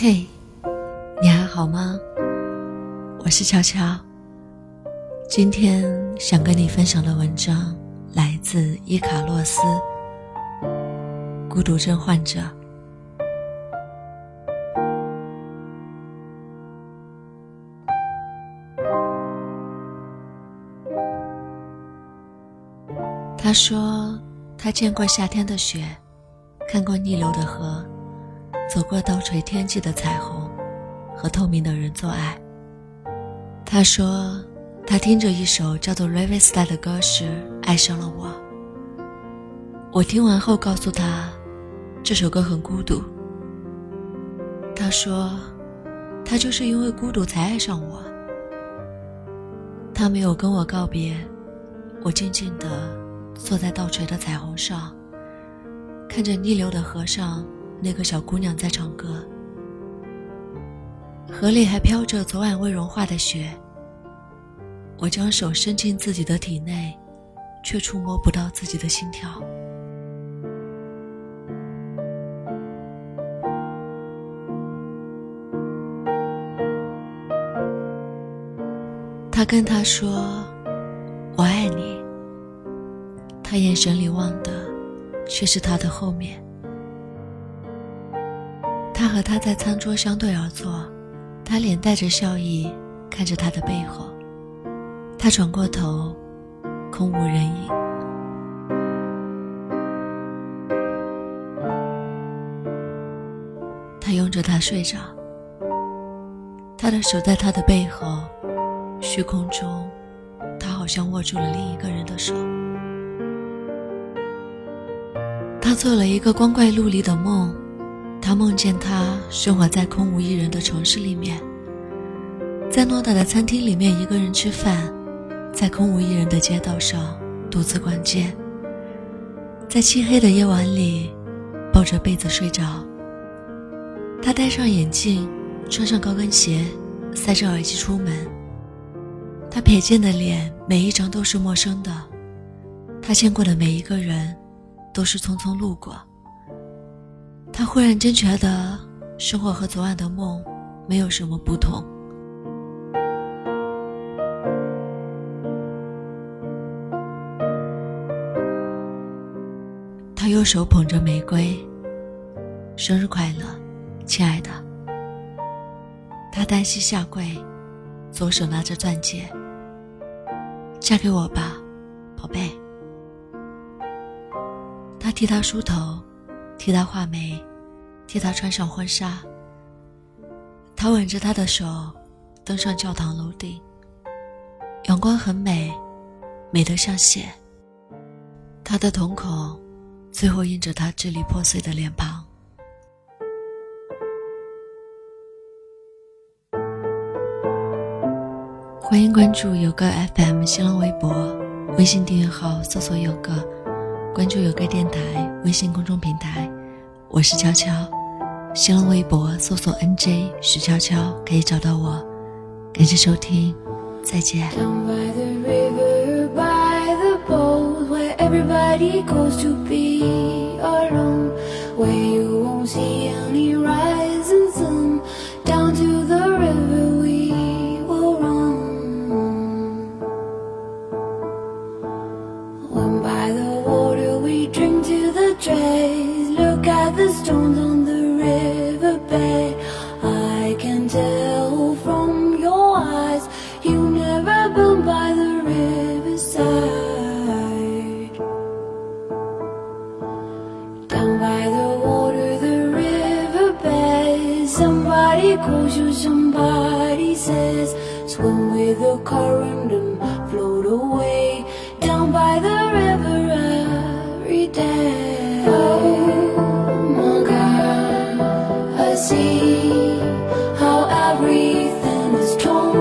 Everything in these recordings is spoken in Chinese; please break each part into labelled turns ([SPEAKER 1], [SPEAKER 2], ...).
[SPEAKER 1] 嘿，你还好吗？我是悄悄。今天想跟你分享的文章来自伊卡洛斯，孤独症患者。他说，他见过夏天的雪，看过逆流的河。走过倒垂天际的彩虹，和透明的人做爱。他说，他听着一首叫做《River Star》的歌时爱上了我。我听完后告诉他，这首歌很孤独。他说，他就是因为孤独才爱上我。他没有跟我告别，我静静地坐在倒垂的彩虹上，看着逆流的河上。那个小姑娘在唱歌，河里还飘着昨晚未融化的雪。我将手伸进自己的体内，却触摸不到自己的心跳。他跟他说：“我爱你。”他眼神里望的，却是他的后面。他和他在餐桌相对而坐，他脸带着笑意看着他的背后。他转过头，空无人影。他拥着他睡着，他的手在他的背后，虚空中，他好像握住了另一个人的手。他做了一个光怪陆离的梦。他梦见他生活在空无一人的城市里面，在偌大的餐厅里面一个人吃饭，在空无一人的街道上独自逛街，在漆黑的夜晚里抱着被子睡着。他戴上眼镜，穿上高跟鞋，塞着耳机出门。他瞥见的脸每一张都是陌生的，他见过的每一个人都是匆匆路过。他忽然间觉得，生活和昨晚的梦没有什么不同。他右手捧着玫瑰，生日快乐，亲爱的。他单膝下跪，左手拿着钻戒，嫁给我吧，宝贝。他替他梳头，替他画眉。替他穿上婚纱，他吻着她的手，登上教堂楼顶。阳光很美，美得像血。他的瞳孔，最后映着他支离破碎的脸庞。欢迎关注有个 FM 新浪微博、微信订阅号，搜索有个，关注有个电台微信公众平台，我是悄悄。新浪微博搜索 “nj 许悄悄”可以找到我。感谢收听，再见。calls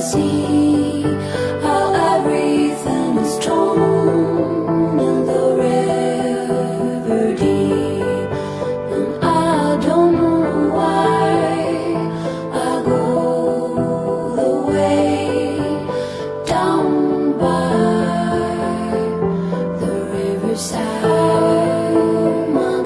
[SPEAKER 1] see how everything is torn in the river deep, and I don't know why I go the way down by the riverside. My